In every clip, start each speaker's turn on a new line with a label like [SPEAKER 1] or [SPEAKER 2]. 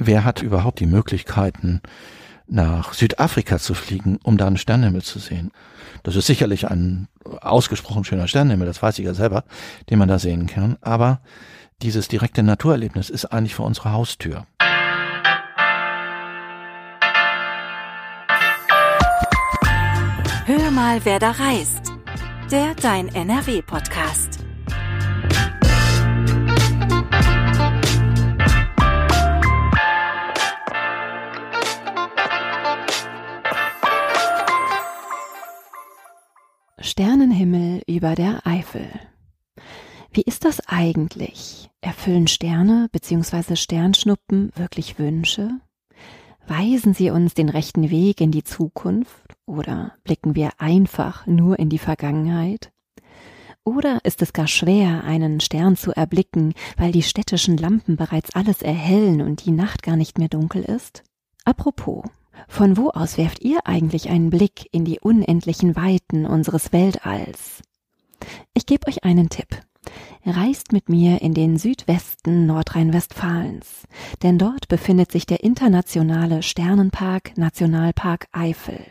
[SPEAKER 1] wer hat überhaupt die Möglichkeiten, nach Südafrika zu fliegen, um da einen Sternenhimmel zu sehen? Das ist sicherlich ein ausgesprochen schöner Sternenhimmel, das weiß ich ja selber, den man da sehen kann. Aber dieses direkte Naturerlebnis ist eigentlich vor unserer Haustür.
[SPEAKER 2] Hör mal, wer da reist. Der Dein NRW-Podcast.
[SPEAKER 3] Sternenhimmel über der Eifel. Wie ist das eigentlich? Erfüllen Sterne bzw. Sternschnuppen wirklich Wünsche? Weisen sie uns den rechten Weg in die Zukunft oder blicken wir einfach nur in die Vergangenheit? Oder ist es gar schwer, einen Stern zu erblicken, weil die städtischen Lampen bereits alles erhellen und die Nacht gar nicht mehr dunkel ist? Apropos, von wo aus werft ihr eigentlich einen Blick in die unendlichen Weiten unseres Weltalls? Ich gebe euch einen Tipp. Reist mit mir in den Südwesten Nordrhein-Westfalens, denn dort befindet sich der internationale Sternenpark Nationalpark Eifel.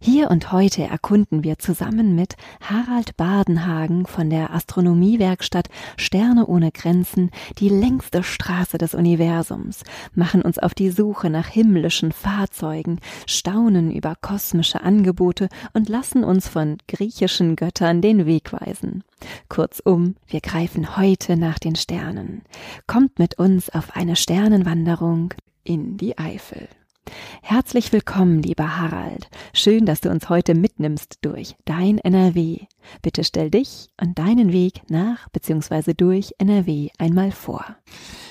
[SPEAKER 3] Hier und heute erkunden wir zusammen mit Harald Badenhagen von der Astronomiewerkstatt Sterne ohne Grenzen die längste Straße des Universums, machen uns auf die Suche nach himmlischen Fahrzeugen, staunen über kosmische Angebote und lassen uns von griechischen Göttern den Weg weisen. Kurzum, wir greifen heute nach den Sternen. Kommt mit uns auf eine Sternenwanderung in die Eifel. Herzlich willkommen, lieber Harald. Schön, dass du uns heute mitnimmst durch dein NRW. Bitte stell dich und deinen Weg nach bzw. durch NRW einmal vor.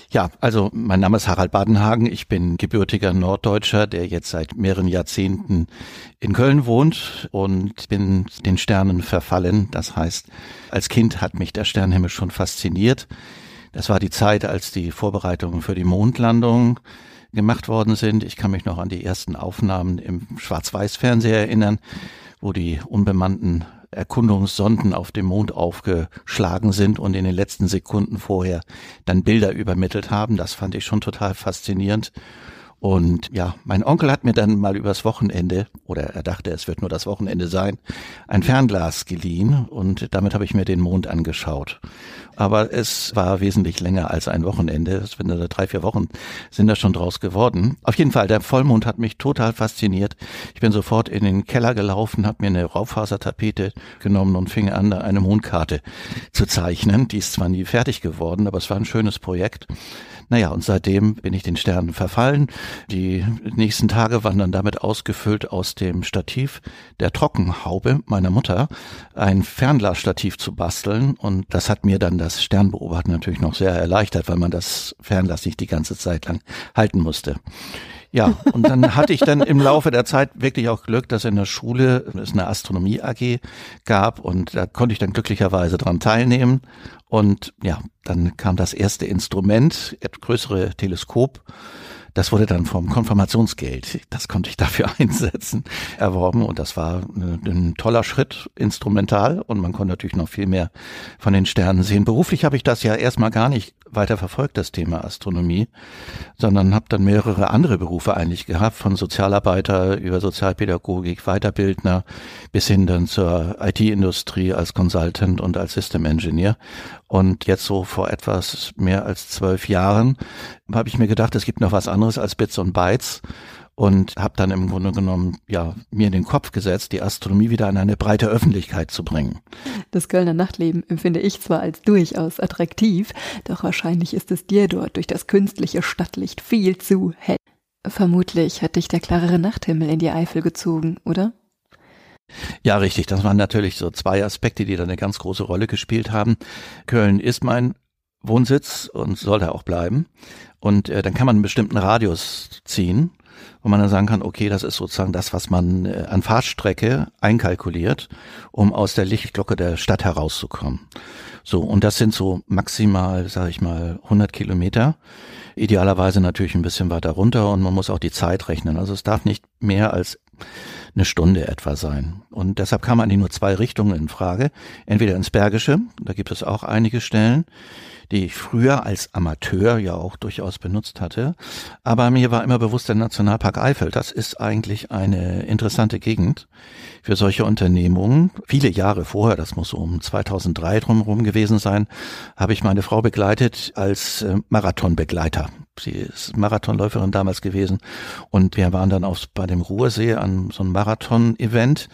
[SPEAKER 1] Ja, also mein Name ist Harald Badenhagen. Ich bin gebürtiger Norddeutscher, der jetzt seit mehreren Jahrzehnten in Köln wohnt und bin den Sternen verfallen. Das heißt, als Kind hat mich der Sternenhimmel schon fasziniert. Das war die Zeit, als die Vorbereitungen für die Mondlandung gemacht worden sind. Ich kann mich noch an die ersten Aufnahmen im Schwarz-Weiß-Fernseher erinnern, wo die unbemannten Erkundungssonden auf dem Mond aufgeschlagen sind und in den letzten Sekunden vorher dann Bilder übermittelt haben. Das fand ich schon total faszinierend. Und ja, mein Onkel hat mir dann mal übers Wochenende, oder er dachte, es wird nur das Wochenende sein, ein Fernglas geliehen und damit habe ich mir den Mond angeschaut. Aber es war wesentlich länger als ein Wochenende. Es sind drei, vier Wochen sind da schon draus geworden. Auf jeden Fall, der Vollmond hat mich total fasziniert. Ich bin sofort in den Keller gelaufen, habe mir eine Raufasertapete genommen und fing an, eine Mondkarte zu zeichnen. Die ist zwar nie fertig geworden, aber es war ein schönes Projekt. Naja, und seitdem bin ich den Sternen verfallen. Die nächsten Tage waren dann damit ausgefüllt, aus dem Stativ der Trockenhaube meiner Mutter ein Fernglasstativ zu basteln. Und das hat mir dann das Sternbeobachten natürlich noch sehr erleichtert, weil man das Fernglas nicht die ganze Zeit lang halten musste. Ja, und dann hatte ich dann im Laufe der Zeit wirklich auch Glück, dass in der Schule es eine Astronomie AG gab und da konnte ich dann glücklicherweise dran teilnehmen. Und ja, dann kam das erste Instrument, größere Teleskop. Das wurde dann vom Konfirmationsgeld, das konnte ich dafür einsetzen, erworben und das war ein toller Schritt instrumental und man konnte natürlich noch viel mehr von den Sternen sehen. Beruflich habe ich das ja erstmal gar nicht weiter verfolgt, das Thema Astronomie, sondern habe dann mehrere andere Berufe eigentlich gehabt, von Sozialarbeiter über Sozialpädagogik, Weiterbildner bis hin dann zur IT-Industrie als Consultant und als System Engineer. Und jetzt so vor etwas mehr als zwölf Jahren habe ich mir gedacht, es gibt noch was anderes als Bits und Bytes und habe dann im Grunde genommen ja mir in den Kopf gesetzt, die Astronomie wieder an eine breite Öffentlichkeit zu bringen.
[SPEAKER 3] Das Kölner Nachtleben empfinde ich zwar als durchaus attraktiv, doch wahrscheinlich ist es dir dort durch das künstliche Stadtlicht viel zu hell. Vermutlich hat dich der klarere Nachthimmel in die Eifel gezogen, oder?
[SPEAKER 1] Ja, richtig. Das waren natürlich so zwei Aspekte, die da eine ganz große Rolle gespielt haben. Köln ist mein Wohnsitz und soll da auch bleiben. Und äh, dann kann man einen bestimmten Radius ziehen wo man dann sagen kann, okay, das ist sozusagen das, was man äh, an Fahrtstrecke einkalkuliert, um aus der Lichtglocke der Stadt herauszukommen. So, und das sind so maximal, sage ich mal, 100 Kilometer. Idealerweise natürlich ein bisschen weiter runter und man muss auch die Zeit rechnen. Also es darf nicht mehr als eine Stunde etwa sein. Und deshalb kam eigentlich nur zwei Richtungen in Frage. Entweder ins Bergische, da gibt es auch einige Stellen, die ich früher als Amateur ja auch durchaus benutzt hatte. Aber mir war immer bewusst, der Nationalpark Eifel, das ist eigentlich eine interessante Gegend für solche Unternehmungen. Viele Jahre vorher, das muss um 2003 drumherum gewesen sein, habe ich meine Frau begleitet als äh, Marathonbegleiter. Sie ist Marathonläuferin damals gewesen und wir waren dann auch bei dem Ruhrsee an so einem Marathon-Event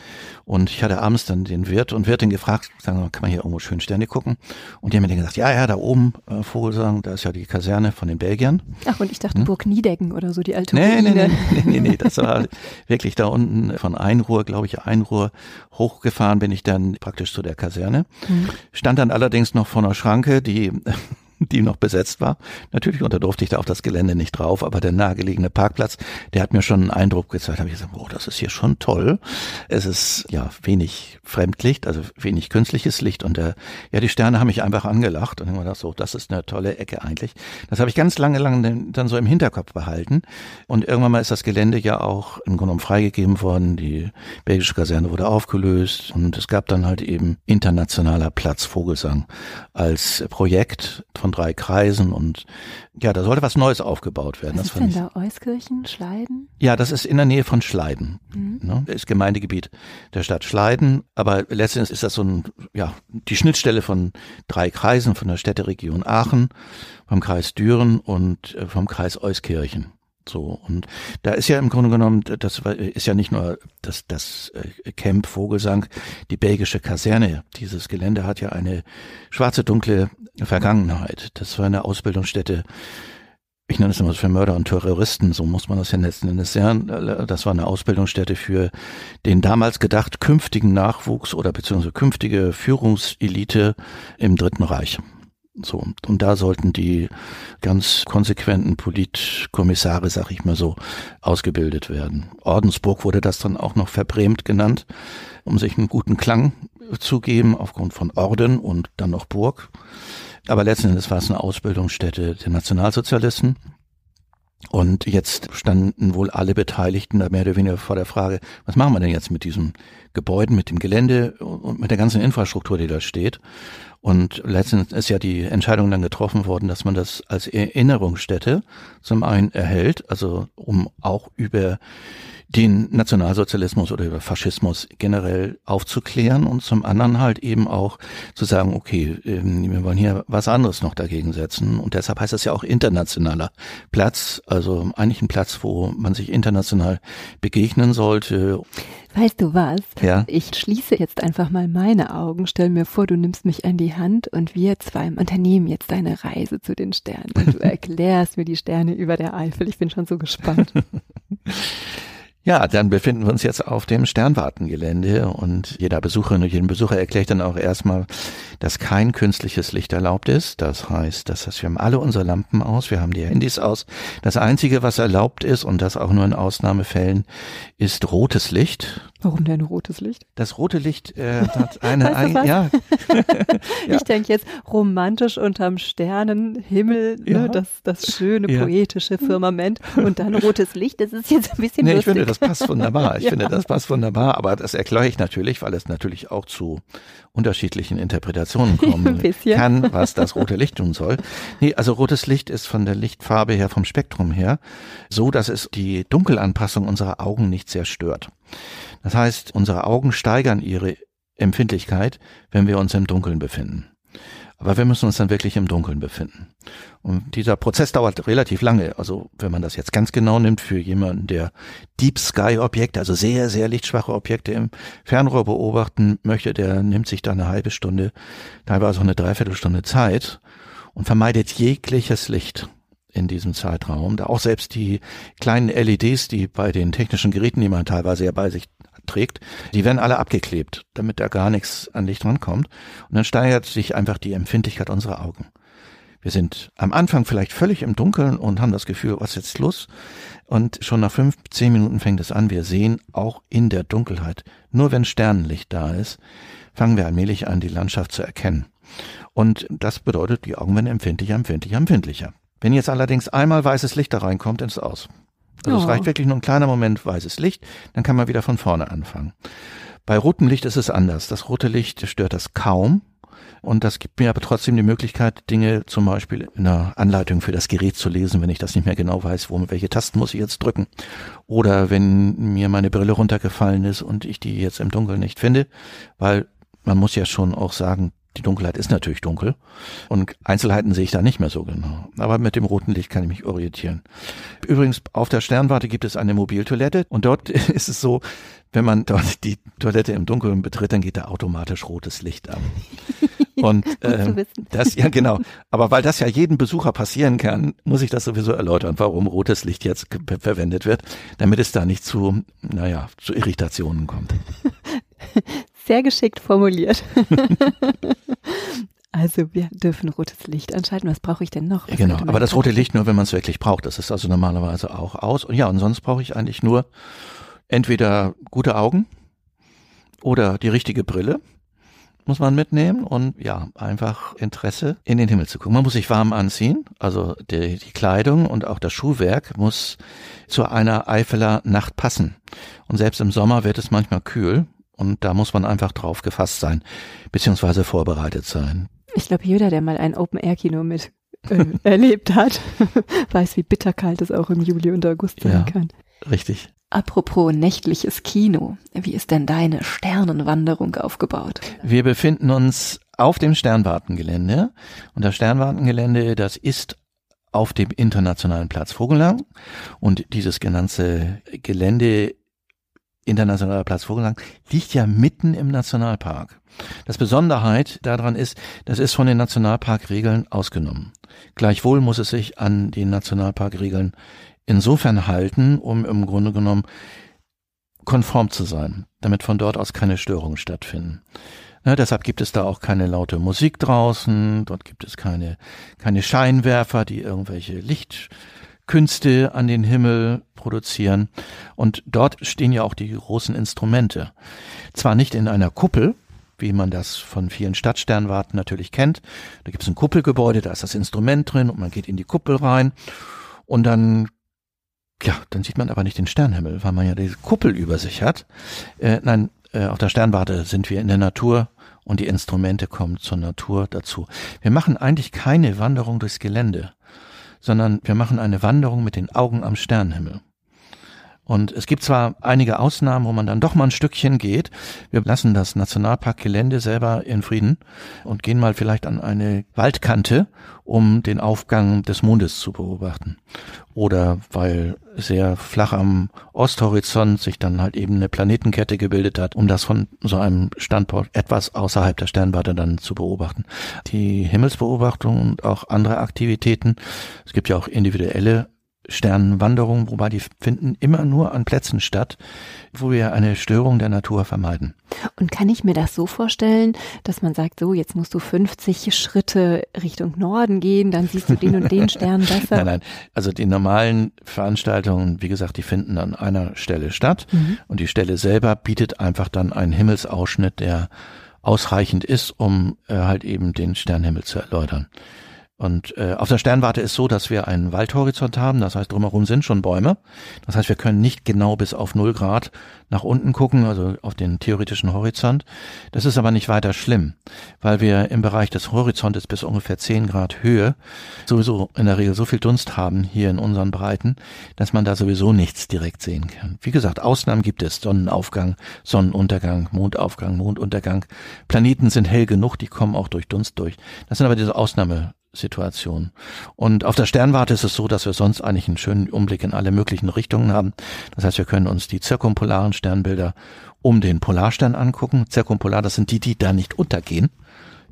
[SPEAKER 1] und ich hatte abends dann den Wirt und Wirtin gefragt, sagen, kann man hier irgendwo schön Sterne gucken? Und die haben mir dann gesagt, ja, ja, da oben, äh, Vogelsang, da ist ja die Kaserne von den Belgiern.
[SPEAKER 3] Ach, und ich dachte hm? Burg Niedecken oder so, die alte
[SPEAKER 1] nee, nee, nee, nee, nee, nee, das war wirklich da unten von Einruhr, glaube ich, Einruhr hochgefahren bin ich dann praktisch zu der Kaserne. Hm. Stand dann allerdings noch vor einer Schranke, die die noch besetzt war. Natürlich unter durfte ich da auf das Gelände nicht drauf, aber der nahegelegene Parkplatz, der hat mir schon einen Eindruck gezeigt. Da habe ich gesagt, oh, das ist hier schon toll. Es ist ja wenig Fremdlicht, also wenig künstliches Licht und der, ja, die Sterne haben mich einfach angelacht und ich habe gedacht, so, das ist eine tolle Ecke eigentlich. Das habe ich ganz lange, lange dann so im Hinterkopf behalten und irgendwann mal ist das Gelände ja auch im Grunde genommen freigegeben worden. Die belgische Kaserne wurde aufgelöst und es gab dann halt eben internationaler Platz Vogelsang als Projekt von drei Kreisen und ja, da sollte was Neues aufgebaut werden.
[SPEAKER 3] Was das ist denn da? Euskirchen, Schleiden?
[SPEAKER 1] Ja, das ist in der Nähe von Schleiden. Mhm. Ne? Das ist Gemeindegebiet der Stadt Schleiden, aber letztendlich ist das so ein, ja, die Schnittstelle von drei Kreisen, von der Städteregion Aachen, vom Kreis Düren und äh, vom Kreis Euskirchen. So, und da ist ja im Grunde genommen, das ist ja nicht nur das, das äh, Camp Vogelsang, die belgische Kaserne. Dieses Gelände hat ja eine schwarze, dunkle Vergangenheit. Das war eine Ausbildungsstätte, ich nenne es immer für Mörder und Terroristen, so muss man das ja letzten Endes sehen. Das war eine Ausbildungsstätte für den damals gedacht künftigen Nachwuchs oder beziehungsweise künftige Führungselite im Dritten Reich. So, und da sollten die ganz konsequenten Politkommissare, sag ich mal so, ausgebildet werden. Ordensburg wurde das dann auch noch verbrämt genannt, um sich einen guten Klang zu geben, aufgrund von Orden und dann noch Burg. Aber letzten Endes war es eine Ausbildungsstätte der Nationalsozialisten. Und jetzt standen wohl alle Beteiligten da mehr oder weniger vor der Frage, was machen wir denn jetzt mit diesem Gebäuden, mit dem Gelände und mit der ganzen Infrastruktur, die da steht? Und letztens ist ja die Entscheidung dann getroffen worden, dass man das als Erinnerungsstätte zum einen erhält, also um auch über den Nationalsozialismus oder über Faschismus generell aufzuklären und zum anderen halt eben auch zu sagen, okay, ähm, wir wollen hier was anderes noch dagegen setzen und deshalb heißt das ja auch internationaler Platz, also eigentlich ein Platz, wo man sich international begegnen sollte.
[SPEAKER 3] Weißt du was?
[SPEAKER 1] Ja.
[SPEAKER 3] Ich schließe jetzt einfach mal meine Augen, stell mir vor, du nimmst mich an die Hand und wir zwei unternehmen jetzt deine Reise zu den Sternen und du erklärst mir die Sterne über der Eifel. Ich bin schon so gespannt.
[SPEAKER 1] Ja, dann befinden wir uns jetzt auf dem Sternwartengelände und jeder Besucherin und jedem Besucher erklärt dann auch erstmal, dass kein künstliches Licht erlaubt ist. Das heißt, dass wir haben alle unsere Lampen aus, wir haben die Handys aus. Das einzige, was erlaubt ist und das auch nur in Ausnahmefällen, ist rotes Licht.
[SPEAKER 3] Warum denn rotes Licht?
[SPEAKER 1] Das rote Licht äh, hat eine, ein, ja.
[SPEAKER 3] ja. Ich denke jetzt romantisch unterm Sternenhimmel, ne, ja. ne, das, das schöne poetische Firmament und dann rotes Licht. Das ist jetzt ein bisschen nee,
[SPEAKER 1] lustig. Das passt wunderbar. Ich finde, das passt wunderbar. Aber das erkläre ich natürlich, weil es natürlich auch zu unterschiedlichen Interpretationen kommen kann, was das rote Licht tun soll. Nee, also rotes Licht ist von der Lichtfarbe her, vom Spektrum her, so, dass es die Dunkelanpassung unserer Augen nicht sehr stört. Das heißt, unsere Augen steigern ihre Empfindlichkeit, wenn wir uns im Dunkeln befinden. Aber wir müssen uns dann wirklich im Dunkeln befinden. Und dieser Prozess dauert relativ lange. Also wenn man das jetzt ganz genau nimmt für jemanden, der Deep Sky Objekte, also sehr, sehr lichtschwache Objekte im Fernrohr beobachten möchte, der nimmt sich da eine halbe Stunde, teilweise auch eine Dreiviertelstunde Zeit und vermeidet jegliches Licht in diesem Zeitraum. Da auch selbst die kleinen LEDs, die bei den technischen Geräten, die man teilweise ja bei sich trägt, die werden alle abgeklebt, damit da gar nichts an Licht rankommt. Und dann steigert sich einfach die Empfindlichkeit unserer Augen. Wir sind am Anfang vielleicht völlig im Dunkeln und haben das Gefühl, was ist jetzt los? Und schon nach fünf, zehn Minuten fängt es an. Wir sehen auch in der Dunkelheit, nur wenn Sternenlicht da ist, fangen wir allmählich an, die Landschaft zu erkennen. Und das bedeutet, die Augen werden empfindlicher, empfindlicher, empfindlicher. Wenn jetzt allerdings einmal weißes Licht da reinkommt, dann ist es aus. Also
[SPEAKER 3] Oh.
[SPEAKER 1] es reicht wirklich nur ein kleiner Moment weißes Licht, dann kann man wieder von vorne anfangen. Bei rotem Licht ist es anders. Das rote Licht stört das kaum. Und das gibt mir aber trotzdem die Möglichkeit, Dinge zum Beispiel in einer Anleitung für das Gerät zu lesen, wenn ich das nicht mehr genau weiß, wo, welche Tasten muss ich jetzt drücken. Oder wenn mir meine Brille runtergefallen ist und ich die jetzt im Dunkeln nicht finde, weil man muss ja schon auch sagen, die Dunkelheit ist natürlich dunkel und Einzelheiten sehe ich da nicht mehr so genau. Aber mit dem roten Licht kann ich mich orientieren. Übrigens, auf der Sternwarte gibt es eine Mobiltoilette und dort ist es so, wenn man dort die Toilette im Dunkeln betritt, dann geht da automatisch rotes Licht an. Und
[SPEAKER 3] wissen.
[SPEAKER 1] das, ja genau. Aber weil das ja jedem Besucher passieren kann, muss ich das sowieso erläutern, warum rotes Licht jetzt verwendet wird, damit es da nicht zu, naja, zu Irritationen kommt.
[SPEAKER 3] Sehr geschickt formuliert. Also wir dürfen rotes Licht anschalten. Was brauche ich denn noch? Was
[SPEAKER 1] Genau, aber das rote Licht nur, wenn man es wirklich braucht. Das ist also normalerweise auch aus. Und ja, und sonst brauche ich eigentlich nur entweder gute Augen oder die richtige Brille muss man mitnehmen und ja, einfach Interesse in den Himmel zu gucken. Man muss sich warm anziehen, also die, die Kleidung und auch das Schuhwerk muss zu einer Eifeler Nacht passen. Und selbst im Sommer wird es manchmal kühl und da muss man einfach drauf gefasst sein, beziehungsweise vorbereitet sein.
[SPEAKER 3] Ich glaube, jeder, der mal ein Open-Air-Kino mit äh, erlebt hat, weiß, wie bitterkalt es auch im Juli und August sein
[SPEAKER 1] Ja.
[SPEAKER 3] kann.
[SPEAKER 1] Richtig.
[SPEAKER 3] Apropos nächtliches Kino, wie ist denn deine Sternenwanderung aufgebaut?
[SPEAKER 1] Wir befinden uns auf dem Sternwartengelände und das Sternwartengelände, das ist auf dem internationalen Platz Vogelang und dieses ganze Gelände Internationaler Platz Vogelang liegt ja mitten im Nationalpark. Das Besonderheit daran ist, das ist von den Nationalparkregeln ausgenommen. Gleichwohl muss es sich an den Nationalparkregeln insofern halten, um im Grunde genommen konform zu sein, damit von dort aus keine Störungen stattfinden. Ne, deshalb gibt es da auch keine laute Musik draußen, dort gibt es keine, keine Scheinwerfer, die irgendwelche Lichtkünste an den Himmel produzieren. Und dort stehen ja auch die großen Instrumente. Zwar nicht in einer Kuppel, wie man das von vielen Stadtsternwarten natürlich kennt. Da gibt es ein Kuppelgebäude, da ist das Instrument drin und man geht in die Kuppel rein und dann ja, dann sieht man aber nicht den Sternhimmel, weil man ja diese Kuppel über sich hat. Äh, nein, äh, auf der Sternwarte sind wir in der Natur und die Instrumente kommen zur Natur dazu. Wir machen eigentlich keine Wanderung durchs Gelände, sondern wir machen eine Wanderung mit den Augen am Sternhimmel. Und es gibt zwar einige Ausnahmen, wo man dann doch mal ein Stückchen geht. Wir lassen das Nationalparkgelände selber in Frieden und gehen mal vielleicht an eine Waldkante, um den Aufgang des Mondes zu beobachten. Oder weil sehr flach am Osthorizont sich dann halt eben eine Planetenkette gebildet hat, um das von so einem Standort etwas außerhalb der Sternwarte dann zu beobachten. Die Himmelsbeobachtung und auch andere Aktivitäten. Es gibt ja auch individuelle Sternenwanderungen, wobei die finden immer nur an Plätzen statt, wo wir eine Störung der Natur vermeiden.
[SPEAKER 3] Und kann ich mir das so vorstellen, dass man sagt, so, jetzt musst du 50 Schritte Richtung Norden gehen, dann siehst du den und den Stern besser?
[SPEAKER 1] Nein, nein. Also die normalen Veranstaltungen, wie gesagt, die finden an einer Stelle statt
[SPEAKER 3] Mhm.
[SPEAKER 1] und die Stelle selber bietet einfach dann einen Himmelsausschnitt, der ausreichend ist, um äh, halt eben den Sternhimmel zu erläutern. Und äh, auf der Sternwarte ist so, dass wir einen Waldhorizont haben, das heißt drumherum sind schon Bäume. Das heißt, wir können nicht genau bis auf null Grad nach unten gucken, also auf den theoretischen Horizont. Das ist aber nicht weiter schlimm, weil wir im Bereich des Horizontes bis ungefähr 10 Grad Höhe sowieso in der Regel so viel Dunst haben hier in unseren Breiten, dass man da sowieso nichts direkt sehen kann. Wie gesagt, Ausnahmen gibt es. Sonnenaufgang, Sonnenuntergang, Mondaufgang, Monduntergang. Planeten sind hell genug, die kommen auch durch Dunst durch. Das sind aber diese Ausnahme Situation. Und auf der Sternwarte ist es so, dass wir sonst eigentlich einen schönen Umblick in alle möglichen Richtungen haben. Das heißt, wir können uns die zirkumpolaren Sternbilder um den Polarstern angucken. Zirkumpolar, das sind die, die da nicht untergehen.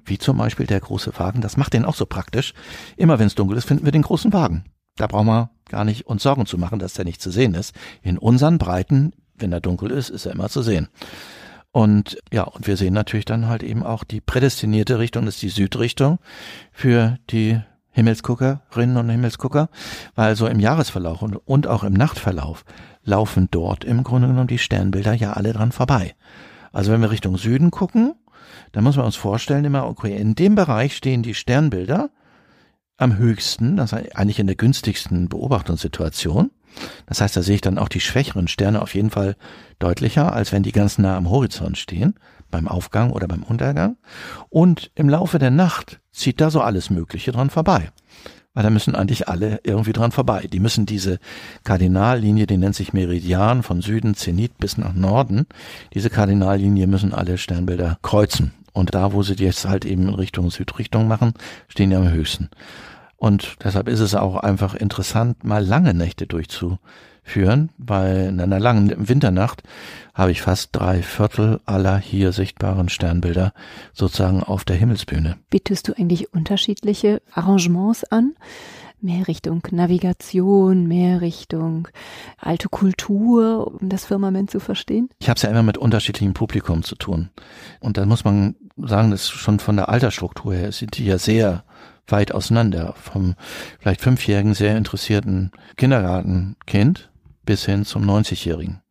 [SPEAKER 1] Wie zum Beispiel der große Wagen. Das macht den auch so praktisch. Immer wenn es dunkel ist, finden wir den großen Wagen. Da brauchen wir gar nicht uns Sorgen zu machen, dass der nicht zu sehen ist. In unseren Breiten, wenn er dunkel ist, ist er immer zu sehen. Und ja, und wir sehen natürlich dann halt eben auch die prädestinierte Richtung, das ist die Südrichtung für die Himmelsguckerinnen und Himmelsgucker, weil so im Jahresverlauf und, und auch im Nachtverlauf laufen dort im Grunde genommen die Sternbilder ja alle dran vorbei. Also wenn wir Richtung Süden gucken, dann muss man uns vorstellen immer, okay, in dem Bereich stehen die Sternbilder am höchsten, das heißt eigentlich in der günstigsten Beobachtungssituation. Das heißt, da sehe ich dann auch die schwächeren Sterne auf jeden Fall deutlicher, als wenn die ganz nah am Horizont stehen, beim Aufgang oder beim Untergang. Und im Laufe der Nacht zieht da so alles Mögliche dran vorbei. Weil da müssen eigentlich alle irgendwie dran vorbei. Die müssen diese Kardinallinie, die nennt sich Meridian, von Süden, Zenit bis nach Norden. Diese Kardinallinie müssen alle Sternbilder kreuzen. Und da, wo sie die jetzt halt eben in Richtung Südrichtung machen, stehen die am höchsten. Und deshalb ist es auch einfach interessant, mal lange Nächte durchzuführen, weil in einer langen Winternacht habe ich fast drei Viertel aller hier sichtbaren Sternbilder sozusagen auf der Himmelsbühne.
[SPEAKER 3] Bietest du eigentlich unterschiedliche Arrangements an? Mehr Richtung Navigation, mehr Richtung alte Kultur, um das Firmament zu verstehen?
[SPEAKER 1] Ich habe es ja immer mit unterschiedlichem Publikum zu tun. Und da muss man sagen, dass schon von der Altersstruktur her sind die ja sehr weit auseinander. Vom vielleicht fünfjährigen, sehr interessierten Kindergartenkind bis hin zum 90-jährigen.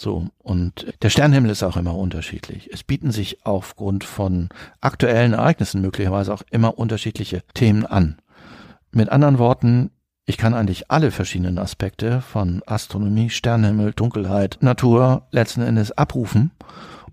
[SPEAKER 1] So. Und der Sternhimmel ist auch immer unterschiedlich. Es bieten sich aufgrund von aktuellen Ereignissen möglicherweise auch immer unterschiedliche Themen an. Mit anderen Worten, ich kann eigentlich alle verschiedenen Aspekte von Astronomie, Sternhimmel, Dunkelheit, Natur letzten Endes abrufen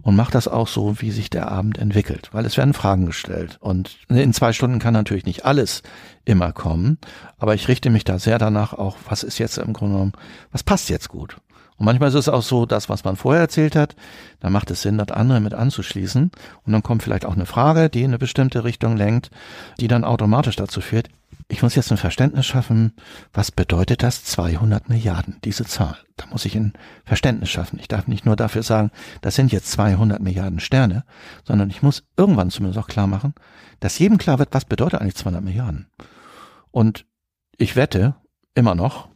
[SPEAKER 1] und mache das auch so, wie sich der Abend entwickelt, weil es werden Fragen gestellt. Und in zwei Stunden kann natürlich nicht alles immer kommen, aber ich richte mich da sehr danach auch, was ist jetzt im Grunde genommen, was passt jetzt gut. Und manchmal ist es auch so, das, was man vorher erzählt hat, da macht es Sinn, das andere mit anzuschließen. Und dann kommt vielleicht auch eine Frage, die in eine bestimmte Richtung lenkt, die dann automatisch dazu führt, ich muss jetzt ein Verständnis schaffen, was bedeutet das 200 Milliarden, diese Zahl. Da muss ich ein Verständnis schaffen. Ich darf nicht nur dafür sagen, das sind jetzt 200 Milliarden Sterne, sondern ich muss irgendwann zumindest auch klar machen, dass jedem klar wird, was bedeutet eigentlich 200 Milliarden. Und ich wette immer noch,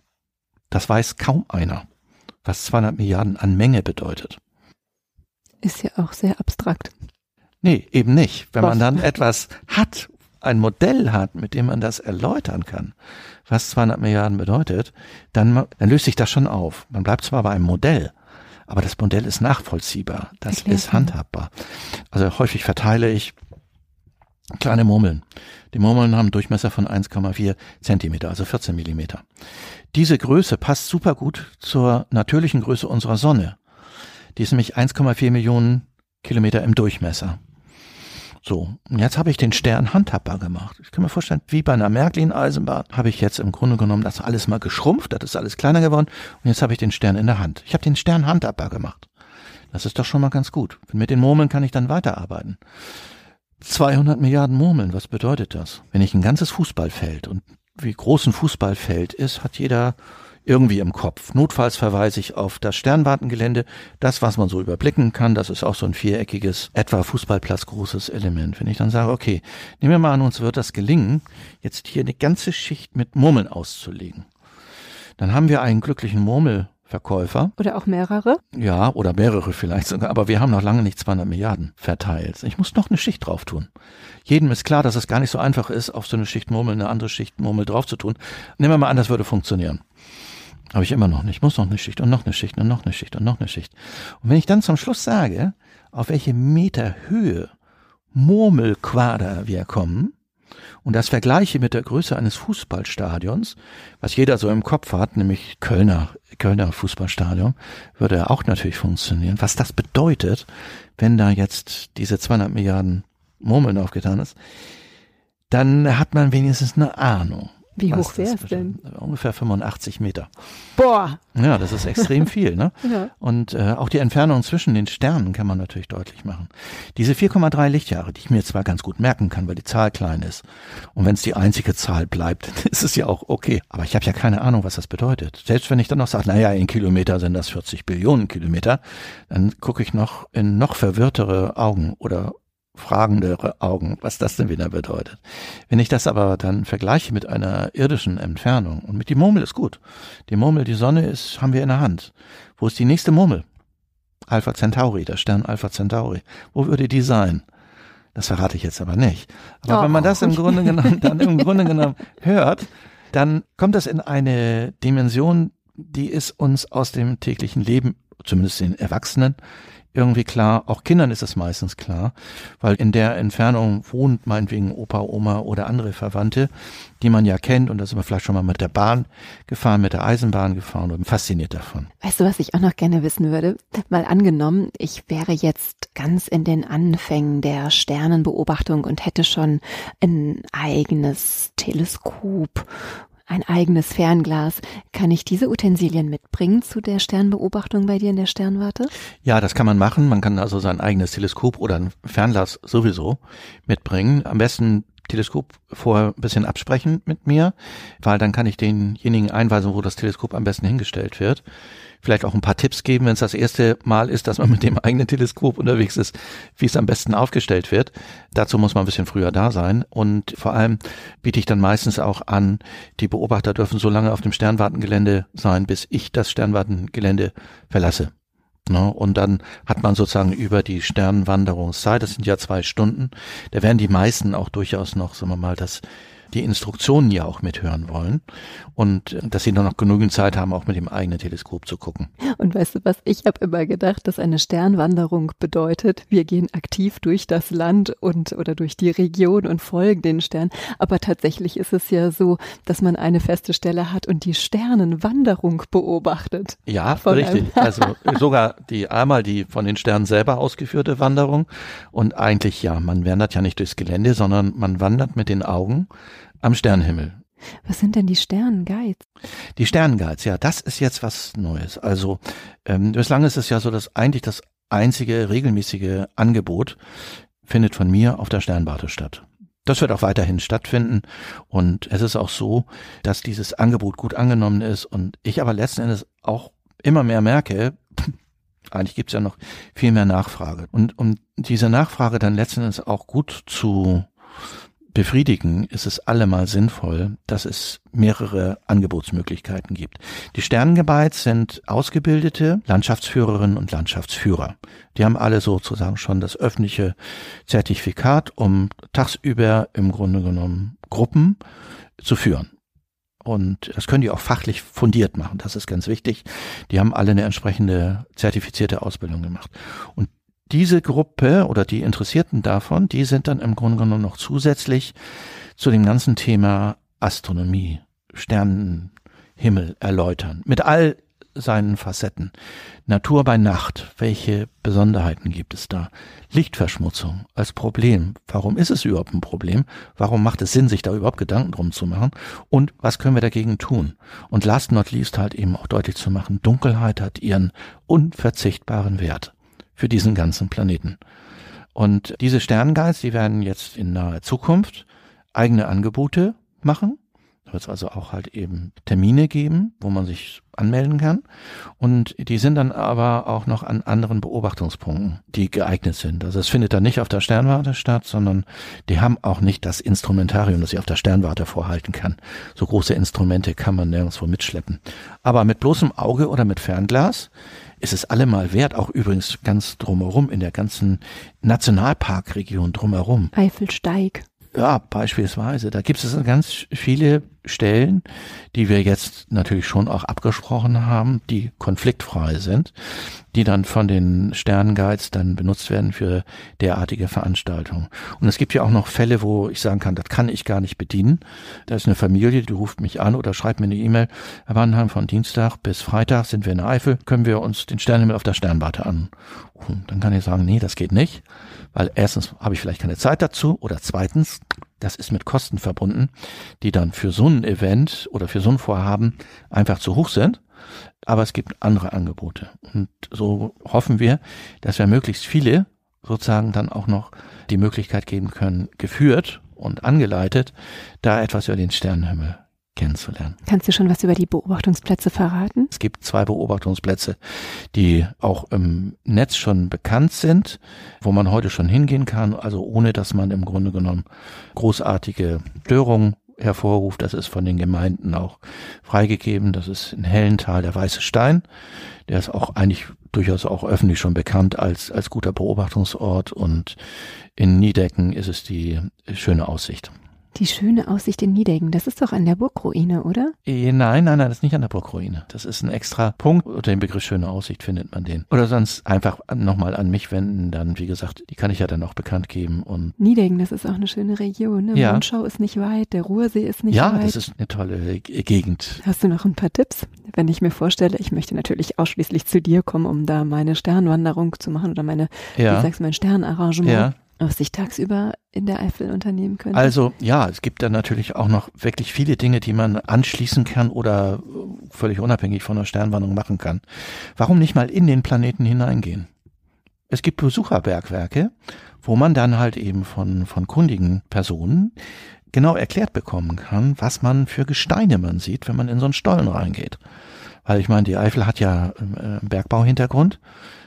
[SPEAKER 1] das weiß kaum einer, was 200 Milliarden an Menge bedeutet.
[SPEAKER 3] Ist ja auch sehr abstrakt.
[SPEAKER 1] Nee, eben nicht. Wenn was? man dann etwas hat, ein Modell hat, mit dem man das erläutern kann, was 200 Milliarden bedeutet, dann, dann löst sich das schon auf. Man bleibt zwar bei einem Modell, aber das Modell ist nachvollziehbar, das Erklärt ist handhabbar. Also häufig verteile ich kleine Murmeln. Die Murmeln haben einen Durchmesser von 1,4 Zentimeter, also 14 Millimeter. Diese Größe passt super gut zur natürlichen Größe unserer Sonne. Die ist nämlich 1,4 Millionen Kilometer im Durchmesser. So, und jetzt habe ich den Stern handhabbar gemacht. Ich kann mir vorstellen, wie bei einer Märklin-Eisenbahn habe ich jetzt im Grunde genommen das alles mal geschrumpft, das ist alles kleiner geworden und jetzt habe ich den Stern in der Hand. Ich habe den Stern handhabbar gemacht. Das ist doch schon mal ganz gut. Mit den Murmeln kann ich dann weiterarbeiten. 200 Milliarden Murmeln, was bedeutet das? Wenn ich ein ganzes Fußballfeld und wie groß ein Fußballfeld ist, hat jeder irgendwie im Kopf. Notfalls verweise ich auf das Sternwartengelände, das, was man so überblicken kann, das ist auch so ein viereckiges, etwa Fußballplatz großes Element. Wenn ich dann sage, okay, nehmen wir mal an, uns wird das gelingen, jetzt hier eine ganze Schicht mit Murmeln auszulegen. Dann haben wir einen glücklichen Murmelverkäufer.
[SPEAKER 3] Oder auch mehrere?
[SPEAKER 1] Ja, oder mehrere vielleicht sogar. Aber wir haben noch lange nicht 200 Milliarden verteilt. Ich muss noch eine Schicht drauf tun. Jedem ist klar, dass es gar nicht so einfach ist, auf so eine Schicht Murmel eine andere Schicht Murmel drauf zu tun. Nehmen wir mal an, das würde funktionieren. Habe ich immer noch nicht. Muss noch eine Schicht und noch eine Schicht und noch eine Schicht und noch eine Schicht. Und wenn ich dann zum Schluss sage, auf welche Meter Höhe Murmelquader wir kommen, und das vergleiche mit der Größe eines Fußballstadions, was jeder so im Kopf hat, nämlich Kölner, Kölner Fußballstadion, würde auch natürlich funktionieren. Was das bedeutet, wenn da jetzt diese 200 Milliarden Murmeln aufgetan ist, dann hat man wenigstens eine Ahnung.
[SPEAKER 3] Wie hoch wäre es denn?
[SPEAKER 1] Ungefähr 85 Meter.
[SPEAKER 3] Boah!
[SPEAKER 1] Ja, das ist extrem viel. Ne?
[SPEAKER 3] ja.
[SPEAKER 1] Und äh, auch die Entfernung zwischen den Sternen kann man natürlich deutlich machen. Diese 4,3 Lichtjahre, die ich mir zwar ganz gut merken kann, weil die Zahl klein ist. Und wenn es die einzige Zahl bleibt, dann ist es ja auch okay. Aber ich habe ja keine Ahnung, was das bedeutet. Selbst wenn ich dann noch sage, naja, in Kilometer sind das 40 Billionen Kilometer, dann gucke ich noch in noch verwirrtere Augen oder fragendere Augen, was das denn wieder bedeutet. Wenn ich das aber dann vergleiche mit einer irdischen Entfernung und mit die Murmel ist gut. Die Murmel, die Sonne ist, haben wir in der Hand. Wo ist die nächste Murmel? Alpha Centauri, der Stern Alpha Centauri. Wo würde die sein? Das verrate ich jetzt aber nicht. Aber oh. wenn man das im Grunde genommen, dann im Grunde genommen hört, dann kommt das in eine Dimension, die ist uns aus dem täglichen Leben zumindest den Erwachsenen irgendwie klar. Auch Kindern ist es meistens klar, weil in der Entfernung wohnt meinetwegen Opa, Oma oder andere Verwandte, die man ja kennt und da sind wir vielleicht schon mal mit der Bahn gefahren, mit der Eisenbahn gefahren und fasziniert davon.
[SPEAKER 3] Weißt du, was ich auch noch gerne wissen würde? Mal angenommen, ich wäre jetzt ganz in den Anfängen der Sternenbeobachtung und hätte schon ein eigenes Teleskop ein eigenes Fernglas. Kann ich diese Utensilien mitbringen zu der Sternbeobachtung bei dir in der Sternwarte?
[SPEAKER 1] Ja, das kann man machen. Man kann also sein eigenes Teleskop oder ein Fernglas sowieso mitbringen. Am besten Teleskop vorher ein bisschen absprechen mit mir, weil dann kann ich denjenigen einweisen, wo das Teleskop am besten hingestellt wird vielleicht auch ein paar Tipps geben, wenn es das erste Mal ist, dass man mit dem eigenen Teleskop unterwegs ist, wie es am besten aufgestellt wird. Dazu muss man ein bisschen früher da sein. Und vor allem biete ich dann meistens auch an, die Beobachter dürfen so lange auf dem Sternwartengelände sein, bis ich das Sternwartengelände verlasse. Ne? Und dann hat man sozusagen über die Sternwanderungszeit, das sind ja zwei Stunden, da werden die meisten auch durchaus noch, sagen wir mal, das die Instruktionen ja auch mithören wollen und äh, dass sie nur noch genügend Zeit haben, auch mit dem eigenen Teleskop zu gucken.
[SPEAKER 3] Und weißt du was, ich habe immer gedacht, dass eine Sternwanderung bedeutet, wir gehen aktiv durch das Land und oder durch die Region und folgen den Sternen. Aber tatsächlich ist es ja so, dass man eine feste Stelle hat und die Sternenwanderung beobachtet.
[SPEAKER 1] Ja, richtig. Also sogar die einmal die von den Sternen selber ausgeführte Wanderung und eigentlich ja, man wandert ja nicht durchs Gelände, sondern man wandert mit den Augen am Sternenhimmel.
[SPEAKER 3] Was sind denn die Sternenguides?
[SPEAKER 1] Die Sternenguides, ja, das ist jetzt was Neues. Also ähm, bislang ist es ja so, dass eigentlich das einzige regelmäßige Angebot findet von mir auf der Sternwarte statt. Das wird auch weiterhin stattfinden und es ist auch so, dass dieses Angebot gut angenommen ist und ich aber letzten Endes auch immer mehr merke, eigentlich gibt's ja noch viel mehr Nachfrage. Und um diese Nachfrage dann letzten Endes auch gut zu befriedigen, ist es allemal sinnvoll, dass es mehrere Angebotsmöglichkeiten gibt. Die Sternengebeiz sind ausgebildete Landschaftsführerinnen und Landschaftsführer. Die haben alle sozusagen schon das öffentliche Zertifikat, um tagsüber im Grunde genommen Gruppen zu führen. Und das können die auch fachlich fundiert machen. Das ist ganz wichtig. Die haben alle eine entsprechende zertifizierte Ausbildung gemacht. Und diese Gruppe oder die Interessierten davon, die sind dann im Grunde genommen noch zusätzlich zu dem ganzen Thema Astronomie, Sternenhimmel erläutern. Mit all seinen Facetten. Natur bei Nacht, welche Besonderheiten gibt es da? Lichtverschmutzung als Problem. Warum ist es überhaupt ein Problem? Warum macht es Sinn, sich da überhaupt Gedanken drum zu machen? Und was können wir dagegen tun? Und last not least halt eben auch deutlich zu machen, Dunkelheit hat ihren unverzichtbaren Wert für diesen ganzen Planeten. Und diese Sternenguides, die werden jetzt in naher Zukunft eigene Angebote machen. Wird es also auch halt eben Termine geben, wo man sich anmelden kann. Und die sind dann aber auch noch an anderen Beobachtungspunkten, die geeignet sind. Also es findet dann nicht auf der Sternwarte statt, sondern die haben auch nicht das Instrumentarium, das sie auf der Sternwarte vorhalten kann. So große Instrumente kann man nirgendwo mitschleppen. Aber mit bloßem Auge oder mit Fernglas ist es allemal wert, auch übrigens ganz drumherum, in der ganzen Nationalparkregion drumherum.
[SPEAKER 3] Eifelsteig.
[SPEAKER 1] Ja, beispielsweise. Da gibt es ganz viele Stellen, die wir jetzt natürlich schon auch abgesprochen haben, die konfliktfrei sind, die dann von den Sternenguides dann benutzt werden für derartige Veranstaltungen. Und es gibt ja auch noch Fälle, wo ich sagen kann, das kann ich gar nicht bedienen. Da ist eine Familie, die ruft mich an oder schreibt mir eine E-Mail. Herr Wannheim, von Dienstag bis Freitag sind wir in der Eifel, können wir uns den Sternenhimmel auf der Sternwarte an. Und dann kann ich sagen, nee, das geht nicht, weil erstens habe ich vielleicht keine Zeit dazu oder zweitens, das ist mit Kosten verbunden, die dann für so ein Event oder für so ein Vorhaben einfach zu hoch sind. Aber es gibt andere Angebote. Und so hoffen wir, dass wir möglichst viele sozusagen dann auch noch die Möglichkeit geben können, geführt und angeleitet, da etwas über den Sternenhimmel kennenzulernen.
[SPEAKER 3] Kannst du schon was über die Beobachtungsplätze verraten?
[SPEAKER 1] Es gibt zwei Beobachtungsplätze, die auch im Netz schon bekannt sind, wo man heute schon hingehen kann, also ohne dass man im Grunde genommen großartige Störungen hervorruft. Das ist von den Gemeinden auch freigegeben. Das ist in Hellental der Weiße Stein. Der ist auch eigentlich durchaus auch öffentlich schon bekannt als, als guter Beobachtungsort und in Niedecken ist es die schöne Aussicht.
[SPEAKER 3] Die schöne Aussicht in Niedegen, das ist doch an der Burgruine, oder?
[SPEAKER 1] Eh, nein, nein, nein, das ist nicht an der Burgruine. Das ist ein extra Punkt. Unter dem Begriff schöne Aussicht findet man den. Oder sonst einfach nochmal an mich wenden. Dann, wie gesagt, die kann ich ja dann auch bekannt geben. Und
[SPEAKER 3] Niedegen, das ist auch eine schöne Region. Ne?
[SPEAKER 1] Ja.
[SPEAKER 3] Mondschau ist nicht weit, der Ruhrsee ist nicht
[SPEAKER 1] ja,
[SPEAKER 3] weit.
[SPEAKER 1] das ist eine tolle Gegend.
[SPEAKER 3] Hast du noch ein paar Tipps? Wenn ich mir vorstelle, ich möchte natürlich ausschließlich zu dir kommen, um da meine Sternwanderung zu machen oder meine, wie
[SPEAKER 1] Ja,
[SPEAKER 3] sagst du, mein Sternarrangement,
[SPEAKER 1] ja.
[SPEAKER 3] Was ich tagsüber in der Eifel unternehmen könnte.
[SPEAKER 1] Also ja, es gibt dann natürlich auch noch wirklich viele Dinge, die man anschließen kann oder äh, völlig unabhängig von der Sternwanderung machen kann. Warum nicht mal in den Planeten hineingehen? Es gibt Besucherbergwerke, wo man dann halt eben von, von kundigen Personen genau erklärt bekommen kann, was man für Gesteine man sieht, wenn man in so einen Stollen reingeht. Weil ich meine, die Eifel hat ja äh, Bergbauhintergrund.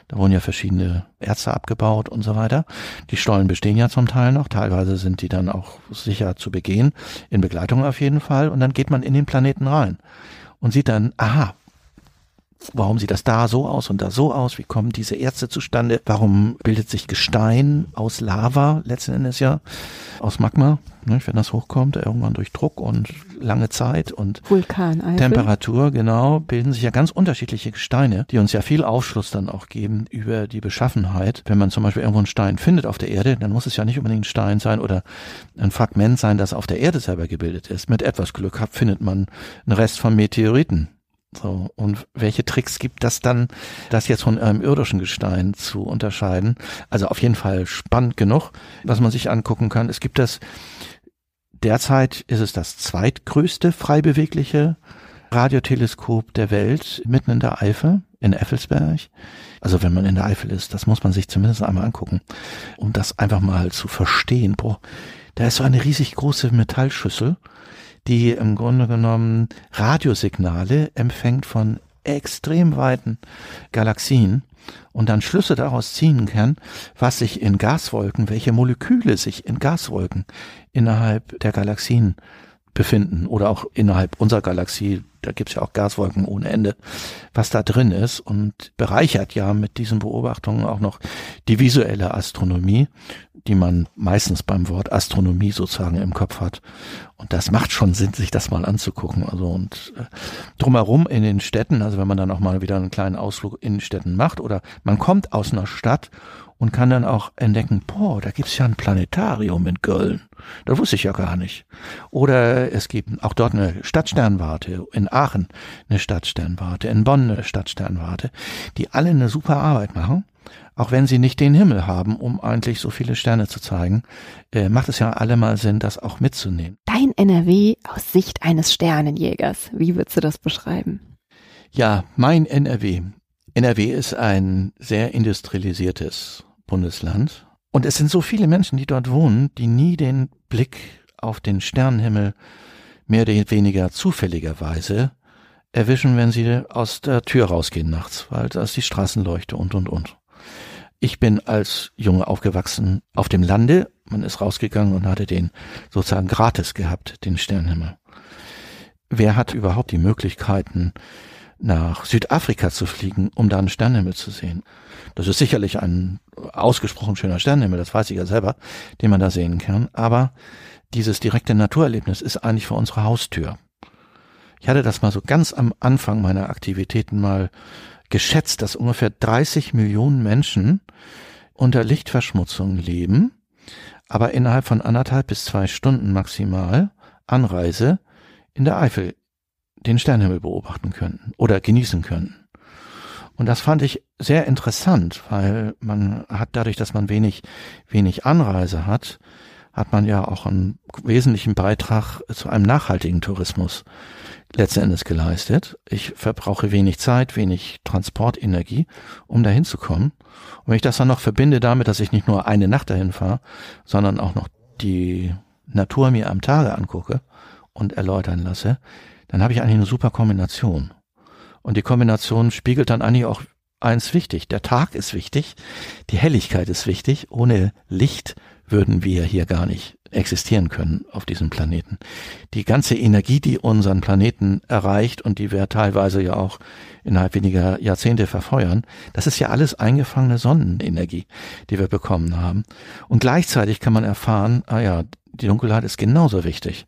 [SPEAKER 1] Da wurden ja verschiedene Erze abgebaut und so weiter. Die Stollen bestehen ja zum Teil noch. Teilweise sind die dann auch sicher zu begehen. In Begleitung auf jeden Fall. Und dann geht man in den Planeten rein und sieht dann, aha, warum sieht das da so aus und da so aus? Wie kommen diese Erze zustande? Warum bildet sich Gestein aus Lava letzten Endes ja? Aus Magma, ne, wenn das hochkommt, irgendwann durch Druck und lange Zeit und
[SPEAKER 3] Vulkaneifel.
[SPEAKER 1] Temperatur, genau, bilden sich ja ganz unterschiedliche Gesteine, die uns ja viel Aufschluss dann auch geben über die Beschaffenheit. Wenn man zum Beispiel irgendwo einen Stein findet auf der Erde, dann muss es ja nicht unbedingt ein Stein sein oder ein Fragment sein, das auf der Erde selber gebildet ist. Mit etwas Glück hat, findet man einen Rest von Meteoriten. So, und welche Tricks gibt das dann, das jetzt von einem irdischen Gestein zu unterscheiden? Also auf jeden Fall spannend genug, was man sich angucken kann. Es gibt das, derzeit ist es das zweitgrößte frei bewegliche Radioteleskop der Welt, mitten in der Eifel, in Effelsberg. Also wenn man in der Eifel ist, das muss man sich zumindest einmal angucken, um das einfach mal zu verstehen. Boah, da ist so eine riesig große Metallschüssel, die im Grunde genommen Radiosignale empfängt von extrem weiten Galaxien und dann Schlüsse daraus ziehen kann, was sich in Gaswolken, welche Moleküle sich in Gaswolken innerhalb der Galaxien befinden oder auch innerhalb unserer Galaxie, da gibt's ja auch Gaswolken ohne Ende, was da drin ist und bereichert ja mit diesen Beobachtungen auch noch die visuelle Astronomie, die man meistens beim Wort Astronomie sozusagen im Kopf hat. Und das macht schon Sinn, sich das mal anzugucken. Also und äh, drumherum in den Städten, also wenn man dann auch mal wieder einen kleinen Ausflug in Städten macht oder man kommt aus einer Stadt und kann dann auch entdecken, boah, da gibt's ja ein Planetarium in Köln. Das wusste ich ja gar nicht. Oder es gibt auch dort eine Stadtsternwarte, in Aachen eine Stadtsternwarte, in Bonn eine Stadtsternwarte, die alle eine super Arbeit machen. Auch wenn sie nicht den Himmel haben, um eigentlich so viele Sterne zu zeigen, äh, macht es ja allemal Sinn, das auch mitzunehmen.
[SPEAKER 3] Dein NRW aus Sicht eines Sternenjägers. Wie würdest du das beschreiben?
[SPEAKER 1] Ja, mein NRW. NRW ist ein sehr industrialisiertes Bundesland. Und es sind so viele Menschen, die dort wohnen, die nie den Blick auf den Sternenhimmel mehr oder weniger zufälligerweise erwischen, wenn sie aus der Tür rausgehen nachts, weil da ist die Straßenleuchte und, und, und. Ich bin als Junge aufgewachsen auf dem Lande. Man ist rausgegangen und hatte den sozusagen gratis gehabt, den Sternenhimmel. Wer hat überhaupt die Möglichkeiten, nach Südafrika zu fliegen, um da einen Sternenhimmel zu sehen? Das ist sicherlich ein ausgesprochen schöner Sternenhimmel, das weiß ich ja selber, den man da sehen kann. Aber dieses direkte Naturerlebnis ist eigentlich vor unserer Haustür. Ich hatte das mal so ganz am Anfang meiner Aktivitäten mal geschätzt, dass ungefähr 30 Millionen Menschen unter Lichtverschmutzung leben, aber innerhalb von anderthalb bis zwei Stunden maximal Anreise in der Eifel den Sternenhimmel beobachten könnten oder genießen könnten. Und das fand ich sehr interessant, weil man hat dadurch, dass man wenig, wenig Anreise hat, hat man ja auch einen wesentlichen Beitrag zu einem nachhaltigen Tourismus letzten Endes geleistet. Ich verbrauche wenig Zeit, wenig Transportenergie, um dahin zu kommen. Und wenn ich das dann noch verbinde damit, dass ich nicht nur eine Nacht dahin fahre, sondern auch noch die Natur mir am Tage angucke und erläutern lasse, dann habe ich eigentlich eine super Kombination. Und die Kombination spiegelt dann eigentlich auch eins wichtig. Der Tag ist wichtig, die Helligkeit ist wichtig. Ohne Licht würden wir hier gar nicht existieren können auf diesem Planeten. Die ganze Energie, die unseren Planeten erreicht und die wir teilweise ja auch innerhalb weniger Jahrzehnte verfeuern, das ist ja alles eingefangene Sonnenenergie, die wir bekommen haben. Und gleichzeitig kann man erfahren, ah ja, die Dunkelheit ist genauso wichtig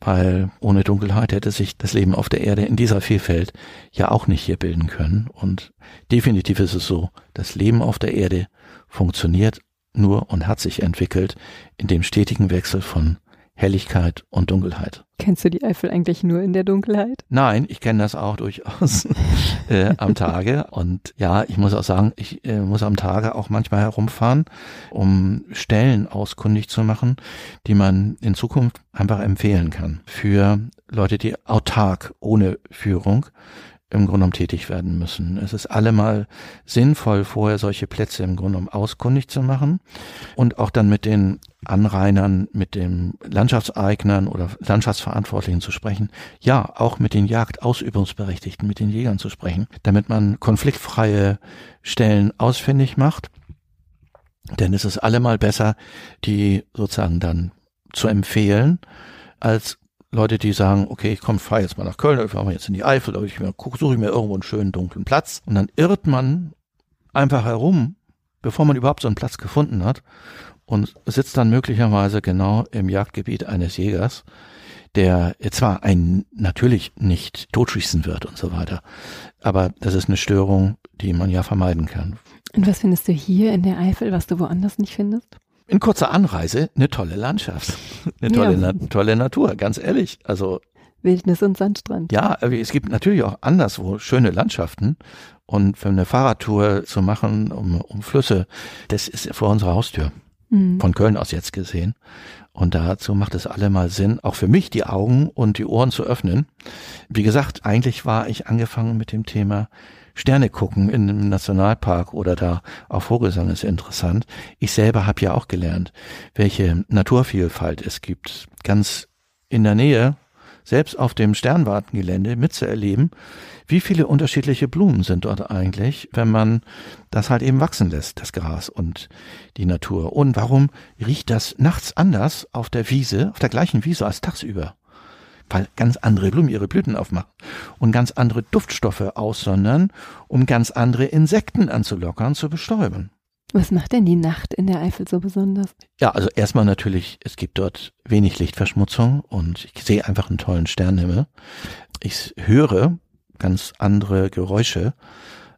[SPEAKER 1] weil ohne Dunkelheit hätte sich das Leben auf der Erde in dieser Vielfalt ja auch nicht hier bilden können. Und definitiv ist es so, das Leben auf der Erde funktioniert nur und hat sich entwickelt in dem stetigen Wechsel von Helligkeit und Dunkelheit.
[SPEAKER 3] Kennst du die Eifel eigentlich nur in der Dunkelheit?
[SPEAKER 1] Nein, ich kenne das auch durchaus äh, am Tage. Und ja, ich muss auch sagen, ich äh, muss am Tage auch manchmal herumfahren, um Stellen auskundig zu machen, die man in Zukunft einfach empfehlen kann für Leute, die autark ohne Führung im Grunde genommen tätig werden müssen. Es ist allemal sinnvoll, vorher solche Plätze im Grunde genommen auskundig zu machen und auch dann mit den Anrainern, mit den Landschaftseignern oder Landschaftsverantwortlichen zu sprechen. Ja, auch mit den Jagdausübungsberechtigten, mit den Jägern zu sprechen, damit man konfliktfreie Stellen ausfindig macht. Denn es ist allemal besser, die sozusagen dann zu empfehlen, als Leute, die sagen, okay, ich komme, fahre jetzt mal nach Köln, ich fahre jetzt in die Eifel, oder ich suche mir irgendwo einen schönen dunklen Platz. Und dann irrt man einfach herum, bevor man überhaupt so einen Platz gefunden hat und sitzt dann möglicherweise genau im Jagdgebiet eines Jägers, der zwar einen natürlich nicht totschießen wird und so weiter, aber das ist eine Störung, die man ja vermeiden kann.
[SPEAKER 3] Und was findest du hier in der Eifel, was du woanders nicht findest?
[SPEAKER 1] In kurzer Anreise eine tolle Landschaft, eine tolle, ja. na, tolle Natur, ganz ehrlich. Also
[SPEAKER 3] Wildnis und Sandstrand.
[SPEAKER 1] Ja, es gibt natürlich auch anderswo schöne Landschaften und für eine Fahrradtour zu machen um, um Flüsse, das ist vor unserer Haustür. Mhm. Von Köln aus jetzt gesehen. Und dazu macht es allemal Sinn, auch für mich die Augen und die Ohren zu öffnen. Wie gesagt, eigentlich war ich angefangen mit dem Thema Sterne gucken in einem Nationalpark oder da auf Vogelsang ist interessant. Ich selber habe ja auch gelernt, welche Naturvielfalt es gibt. Ganz in der Nähe, selbst auf dem Sternwartengelände mitzuerleben, wie viele unterschiedliche Blumen sind dort eigentlich, wenn man das halt eben wachsen lässt, das Gras und die Natur. Und warum riecht das nachts anders auf der Wiese, auf der gleichen Wiese als tagsüber? Weil ganz andere Blumen ihre Blüten aufmachen und ganz andere Duftstoffe aussondern, um ganz andere Insekten anzulockern, zu bestäuben.
[SPEAKER 3] Was macht denn die Nacht in der Eifel so besonders?
[SPEAKER 1] Ja, also erstmal natürlich, es gibt dort wenig Lichtverschmutzung und ich sehe einfach einen tollen Sternenhimmel. Ich höre ganz andere Geräusche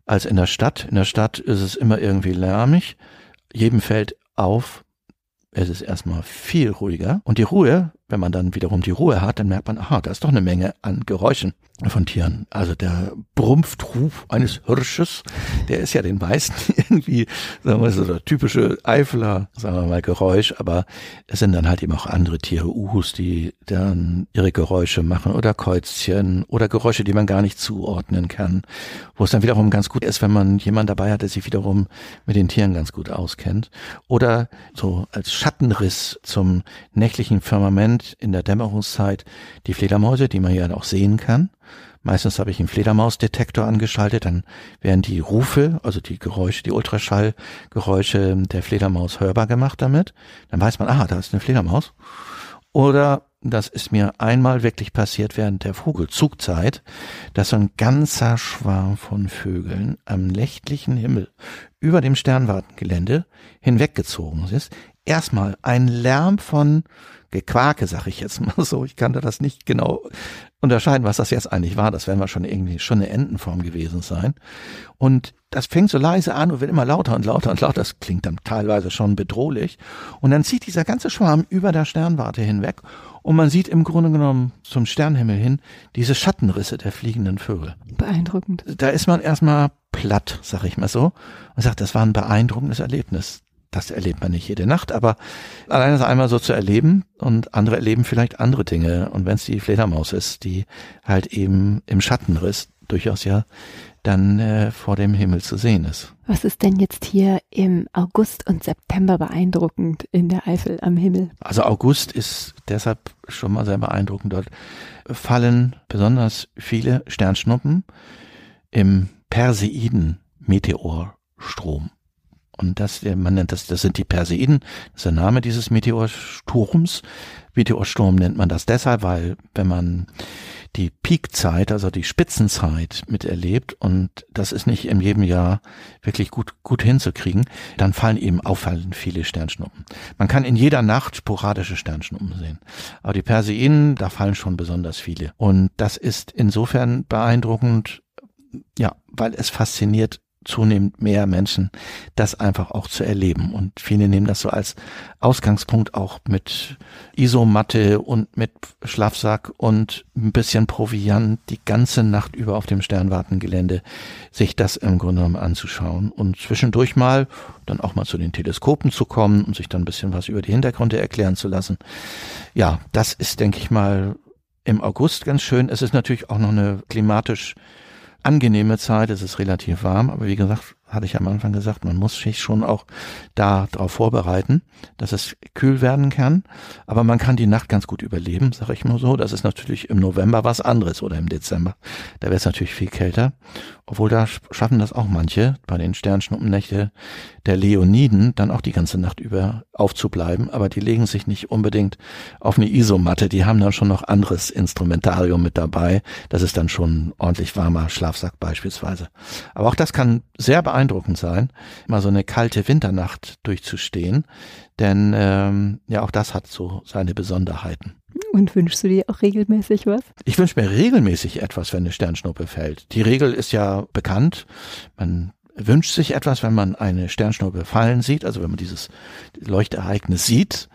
[SPEAKER 1] als in der Stadt. In der Stadt ist es immer irgendwie lärmig. Jedem fällt auf, es ist erstmal viel ruhiger. Und die Ruhe, wenn man dann wiederum die Ruhe hat, dann merkt man, aha, da ist doch eine Menge an Geräuschen von Tieren. Also der Brumpftruf eines Hirsches, der ist ja den meisten irgendwie, sagen wir so, der typische Eifler, sagen wir mal, Geräusch, aber es sind dann halt eben auch andere Tiere, Uhus, die dann ihre Geräusche machen oder Käuzchen oder Geräusche, die man gar nicht zuordnen kann, wo es dann wiederum ganz gut ist, wenn man jemand dabei hat, der sich wiederum mit den Tieren ganz gut auskennt. Oder so als Schattenriss zum nächtlichen Firmament in der Dämmerungszeit die Fledermäuse, die man ja auch sehen kann. Meistens habe ich einen Fledermausdetektor angeschaltet, dann werden die Rufe, also die Geräusche, die Ultraschallgeräusche der Fledermaus hörbar gemacht damit. Dann weiß man, ah, da ist eine Fledermaus. Oder das ist mir einmal wirklich passiert während der Vogelzugzeit, dass so ein ganzer Schwarm von Vögeln am nächtlichen Himmel über dem Sternwartengelände hinweggezogen ist. Erstmal ein Lärm von Gequake, sag ich jetzt mal so. Ich kannte das nicht genau unterscheiden, was das jetzt eigentlich war. Das werden wir schon irgendwie schon eine Entenform gewesen sein. Und das fängt so leise an und wird immer lauter und lauter und lauter. Das klingt dann teilweise schon bedrohlich. Und dann zieht dieser ganze Schwarm über der Sternwarte hinweg und man sieht im Grunde genommen zum Sternhimmel hin diese Schattenrisse der fliegenden Vögel.
[SPEAKER 3] Beeindruckend.
[SPEAKER 1] Da ist man erstmal platt, sag ich mal so, und sagt, das war ein beeindruckendes Erlebnis das erlebt man nicht jede Nacht, aber allein das einmal so zu erleben und andere erleben vielleicht andere Dinge. Und wenn es die Fledermaus ist, die halt eben im Schattenriss durchaus ja dann äh, vor dem Himmel zu sehen ist.
[SPEAKER 3] Was ist denn jetzt hier im August und September beeindruckend in der Eifel am Himmel?
[SPEAKER 1] Also August ist deshalb schon mal sehr beeindruckend. Dort fallen besonders viele Sternschnuppen im Perseiden Meteorstrom. Und das, man nennt das, das sind die Perseiden, das ist der Name dieses Meteorsturms. Meteorsturm nennt man das deshalb, weil wenn man die Peakzeit, also die Spitzenzeit miterlebt und das ist nicht in jedem Jahr wirklich gut, gut hinzukriegen, dann fallen eben auffallend viele Sternschnuppen. Man kann in jeder Nacht sporadische Sternschnuppen sehen. Aber die Perseiden, da fallen schon besonders viele. Und das ist insofern beeindruckend, ja, weil es fasziniert zunehmend mehr Menschen, das einfach auch zu erleben. Und viele nehmen das so als Ausgangspunkt auch mit Isomatte und mit Schlafsack und ein bisschen Proviant die ganze Nacht über auf dem Sternwartengelände sich das im Grunde genommen anzuschauen und zwischendurch mal dann auch mal zu den Teleskopen zu kommen und sich dann ein bisschen was über die Hintergründe erklären zu lassen. Ja, das ist, denke ich mal, im August ganz schön. Es ist natürlich auch noch eine klimatisch angenehme Zeit, es ist relativ warm, aber wie gesagt, hatte ich am Anfang gesagt, man muss sich schon auch da darauf vorbereiten, dass es kühl werden kann. Aber man kann die Nacht ganz gut überleben, sage ich mal so. Das ist natürlich im November was anderes oder im Dezember. Da wird es natürlich viel kälter. Obwohl da schaffen das auch manche bei den Sternschnuppennächte der Leoniden dann auch die ganze Nacht über aufzubleiben. Aber die legen sich nicht unbedingt auf eine Isomatte. Die haben dann schon noch anderes Instrumentarium mit dabei. Das ist dann schon ordentlich warmer Schlafsack beispielsweise. Aber auch das kann sehr beeindruckend beeindruckend sein, mal so eine kalte Winternacht durchzustehen, denn ähm, ja, auch das hat so seine Besonderheiten.
[SPEAKER 3] Und wünschst du dir auch regelmäßig was?
[SPEAKER 1] Ich wünsche mir regelmäßig etwas, wenn eine Sternschnuppe fällt. Die Regel ist ja bekannt. Man wünscht sich etwas, wenn man eine Sternschnuppe fallen sieht, also wenn man dieses Leuchtereignis sieht.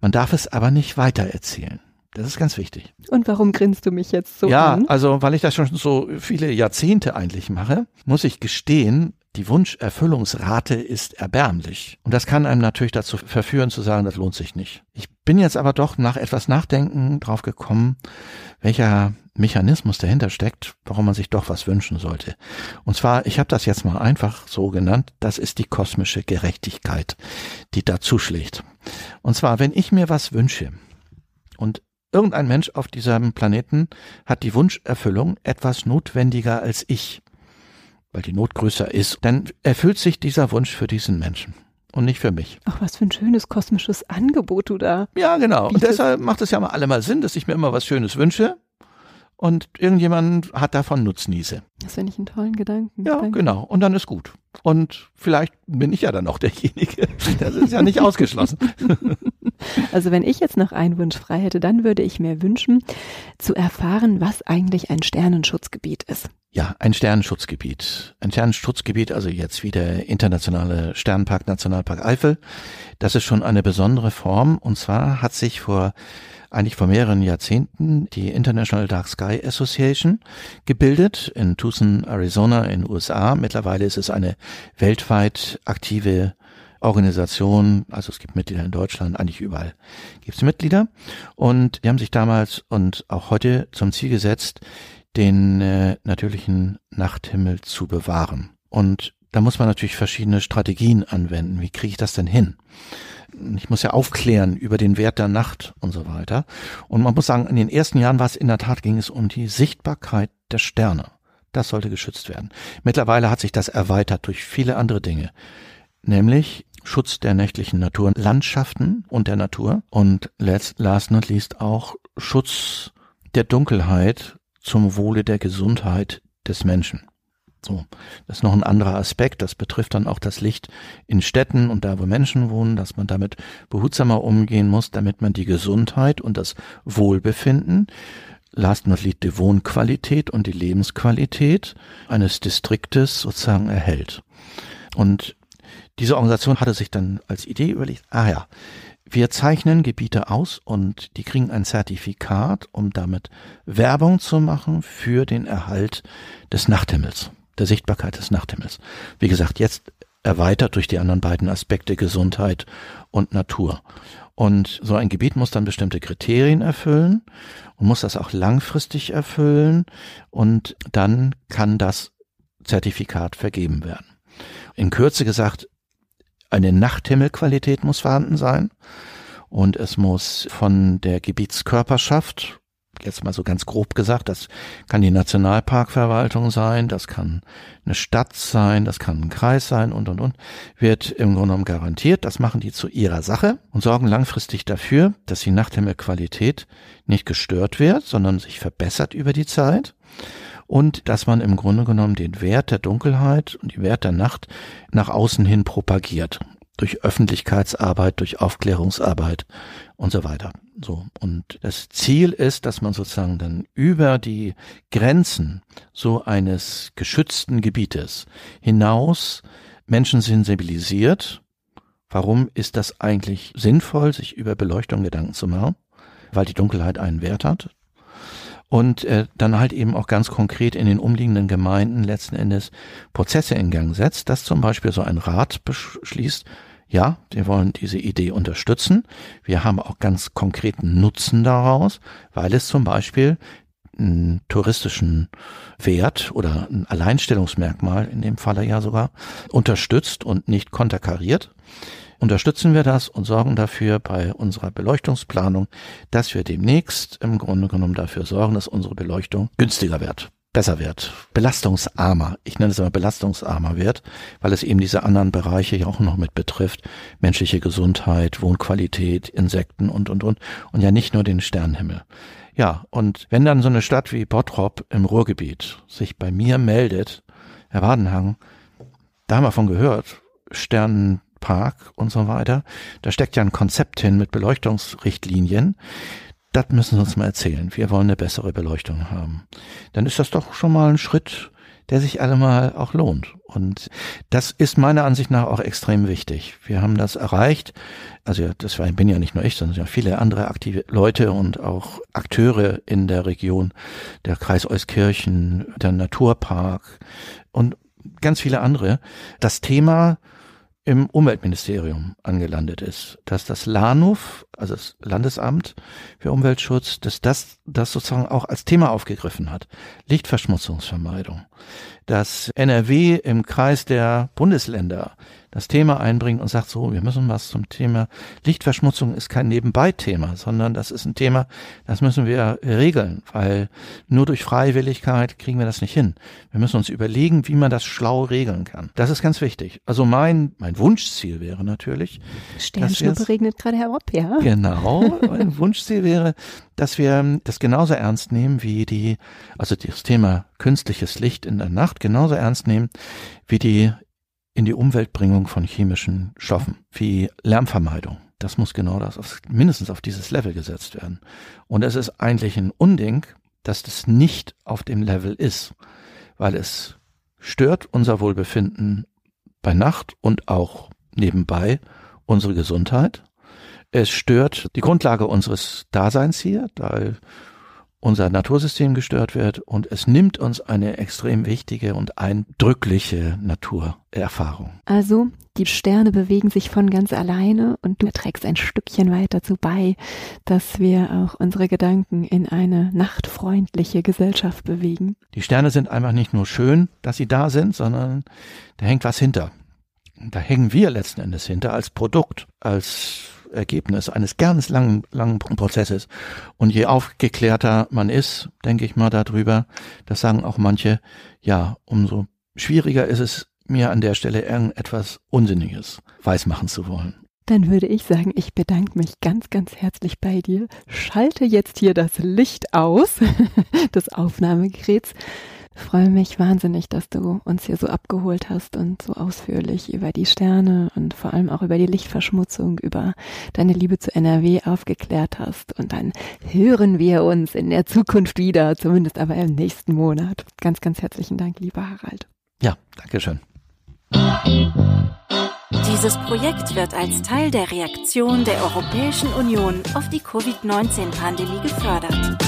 [SPEAKER 1] Man darf es aber nicht weitererzählen. Das ist ganz wichtig.
[SPEAKER 3] Und warum grinst du mich jetzt so
[SPEAKER 1] ja,
[SPEAKER 3] an?
[SPEAKER 1] Ja, also weil ich das schon so viele Jahrzehnte eigentlich mache, muss ich gestehen, die Wunscherfüllungsrate ist erbärmlich. Und das kann einem natürlich dazu verführen zu sagen, das lohnt sich nicht. Ich bin jetzt aber doch nach etwas Nachdenken drauf gekommen, welcher Mechanismus dahinter steckt, warum man sich doch was wünschen sollte. Und zwar, ich habe das jetzt mal einfach so genannt, das ist die kosmische Gerechtigkeit, die da zuschlägt. Und zwar, wenn ich mir was wünsche und irgendein Mensch auf diesem Planeten hat die Wunscherfüllung etwas notwendiger als ich, weil die Not größer ist, dann erfüllt sich dieser Wunsch für diesen Menschen und nicht für mich.
[SPEAKER 3] Ach, was für ein schönes kosmisches Angebot du da.
[SPEAKER 1] Ja, genau. Und deshalb macht es ja mal allemal Sinn, dass ich mir immer was Schönes wünsche und irgendjemand hat davon Nutznieße.
[SPEAKER 3] Das finde ich einen tollen Gedanken.
[SPEAKER 1] Ja, Danke. genau. Und dann ist gut. Und vielleicht bin ich ja dann auch derjenige. Das ist ja nicht ausgeschlossen.
[SPEAKER 3] Also wenn ich jetzt noch einen Wunsch frei hätte, dann würde ich mir wünschen, zu erfahren, was eigentlich ein Sternenschutzgebiet ist.
[SPEAKER 1] Ja, ein Sternenschutzgebiet. Ein Sternenschutzgebiet, also jetzt wie der internationale Sternpark Nationalpark Eifel. Das ist schon eine besondere Form. Und zwar hat sich vor eigentlich vor mehreren Jahrzehnten die International Dark Sky Association gebildet in Tucson, Arizona in USA. Mittlerweile ist es eine weltweit aktive Organisation, also es gibt Mitglieder in Deutschland, eigentlich überall gibt es Mitglieder. Und die haben sich damals und auch heute zum Ziel gesetzt, den äh, natürlichen Nachthimmel zu bewahren. Und da muss man natürlich verschiedene Strategien anwenden. Wie kriege ich das denn hin? Ich muss ja aufklären über den Wert der Nacht und so weiter. Und man muss sagen, in den ersten Jahren war es in der Tat, ging es um die Sichtbarkeit der Sterne. Das sollte geschützt werden. Mittlerweile hat sich das erweitert durch viele andere Dinge. Nämlich Schutz der nächtlichen Naturlandschaften und der Natur und last, last not least auch Schutz der Dunkelheit zum Wohle der Gesundheit des Menschen. So, das ist noch ein anderer Aspekt. Das betrifft dann auch das Licht in Städten und da, wo Menschen wohnen, dass man damit behutsamer umgehen muss, damit man die Gesundheit und das Wohlbefinden, last not least die Wohnqualität und die Lebensqualität eines Distriktes sozusagen erhält. Und diese Organisation hatte sich dann als Idee überlegt, ah ja, wir zeichnen Gebiete aus und die kriegen ein Zertifikat, um damit Werbung zu machen für den Erhalt des Nachthimmels, der Sichtbarkeit des Nachthimmels. Wie gesagt, jetzt erweitert durch die anderen beiden Aspekte Gesundheit und Natur. Und so ein Gebiet muss dann bestimmte Kriterien erfüllen und muss das auch langfristig erfüllen und dann kann das Zertifikat vergeben werden. In Kürze gesagt, eine Nachthimmelqualität muss vorhanden sein und es muss von der Gebietskörperschaft jetzt mal so ganz grob gesagt, das kann die Nationalparkverwaltung sein, das kann eine Stadt sein, das kann ein Kreis sein und, und, und, wird im Grunde genommen garantiert. Das machen die zu ihrer Sache und sorgen langfristig dafür, dass die Nachthimmelqualität nicht gestört wird, sondern sich verbessert über die Zeit und dass man im Grunde genommen den Wert der Dunkelheit und den Wert der Nacht nach außen hin propagiert. Durch Öffentlichkeitsarbeit, durch Aufklärungsarbeit und so weiter. So. Und das Ziel ist, dass man sozusagen dann über die Grenzen so eines geschützten Gebietes hinaus Menschen sensibilisiert. Warum ist das eigentlich sinnvoll, sich über Beleuchtung Gedanken zu machen? Weil die Dunkelheit einen Wert hat. Und äh, dann halt eben auch ganz konkret in den umliegenden Gemeinden letzten Endes Prozesse in Gang setzt, dass zum Beispiel so ein Rat beschließt, ja, wir wollen diese Idee unterstützen. Wir haben auch ganz konkreten Nutzen daraus, weil es zum Beispiel einen touristischen Wert oder ein Alleinstellungsmerkmal in dem Falle ja sogar unterstützt und nicht konterkariert. Unterstützen wir das und sorgen dafür bei unserer Beleuchtungsplanung, dass wir demnächst im Grunde genommen dafür sorgen, dass unsere Beleuchtung günstiger wird besser wird, belastungsarmer. Ich nenne es immer belastungsarmer wird, weil es eben diese anderen Bereiche ja auch noch mit betrifft. Menschliche Gesundheit, Wohnqualität, Insekten und, und, und. Und ja nicht nur den Sternenhimmel. Ja, und wenn dann so eine Stadt wie Bottrop im Ruhrgebiet sich bei mir meldet, Herr Wadenhang, da haben wir von gehört, Sternenpark und so weiter, da steckt ja ein Konzept hin mit Beleuchtungsrichtlinien das müssen Sie uns mal erzählen. Wir wollen eine bessere Beleuchtung haben. Dann ist das doch schon mal ein Schritt, der sich allemal auch lohnt. Und das ist meiner Ansicht nach auch extrem wichtig. Wir haben das erreicht. Also das war, bin ja nicht nur ich, sondern viele andere aktive Leute und auch Akteure in der Region, der Kreis Euskirchen, der Naturpark und ganz viele andere. Das Thema im Umweltministerium angelandet ist, dass das LANUF, also das Landesamt für Umweltschutz, dass das das sozusagen auch als Thema aufgegriffen hat. Lichtverschmutzungsvermeidung. Dass NRW im Kreis der Bundesländer das Thema einbringt und sagt, so, wir müssen was zum Thema Lichtverschmutzung ist kein Nebenbei-Thema, sondern das ist ein Thema, das müssen wir regeln, weil nur durch Freiwilligkeit kriegen wir das nicht hin. Wir müssen uns überlegen, wie man das schlau regeln kann. Das ist ganz wichtig. Also mein, mein Wunschziel wäre natürlich.
[SPEAKER 3] Sternschnuppe regnet gerade herab, ja.
[SPEAKER 1] Genau. Mein Wunschziel wäre, dass wir das genauso ernst nehmen wie die, also das Thema künstliches Licht in der Nacht genauso ernst nehmen wie die in die Umweltbringung von chemischen Stoffen, wie Lärmvermeidung. Das muss genau das, auf, mindestens auf dieses Level gesetzt werden. Und es ist eigentlich ein Unding, dass das nicht auf dem Level ist, weil es stört unser Wohlbefinden bei Nacht und auch nebenbei unsere Gesundheit. Es stört die Grundlage unseres Daseins hier, da unser Natursystem gestört wird und es nimmt uns eine extrem wichtige und eindrückliche Naturerfahrung.
[SPEAKER 3] Also die Sterne bewegen sich von ganz alleine und du trägst ein Stückchen weiter zu bei, dass wir auch unsere Gedanken in eine nachtfreundliche Gesellschaft bewegen.
[SPEAKER 1] Die Sterne sind einfach nicht nur schön, dass sie da sind, sondern da hängt was hinter. Da hängen wir letzten Endes hinter als Produkt, als Ergebnis eines ganz langen, langen Prozesses. Und je aufgeklärter man ist, denke ich mal darüber, das sagen auch manche, ja, umso schwieriger ist es mir an der Stelle irgendetwas Unsinniges weismachen zu wollen.
[SPEAKER 3] Dann würde ich sagen, ich bedanke mich ganz, ganz herzlich bei dir. Schalte jetzt hier das Licht aus des Aufnahmegeräts freue mich wahnsinnig, dass du uns hier so abgeholt hast und so ausführlich über die Sterne und vor allem auch über die Lichtverschmutzung, über deine Liebe zu NRW aufgeklärt hast. Und dann hören wir uns in der Zukunft wieder, zumindest aber im nächsten Monat. Ganz, ganz herzlichen Dank, lieber Harald.
[SPEAKER 1] Ja, danke schön.
[SPEAKER 2] Dieses Projekt wird als Teil der Reaktion der Europäischen Union auf die Covid-19-Pandemie gefördert.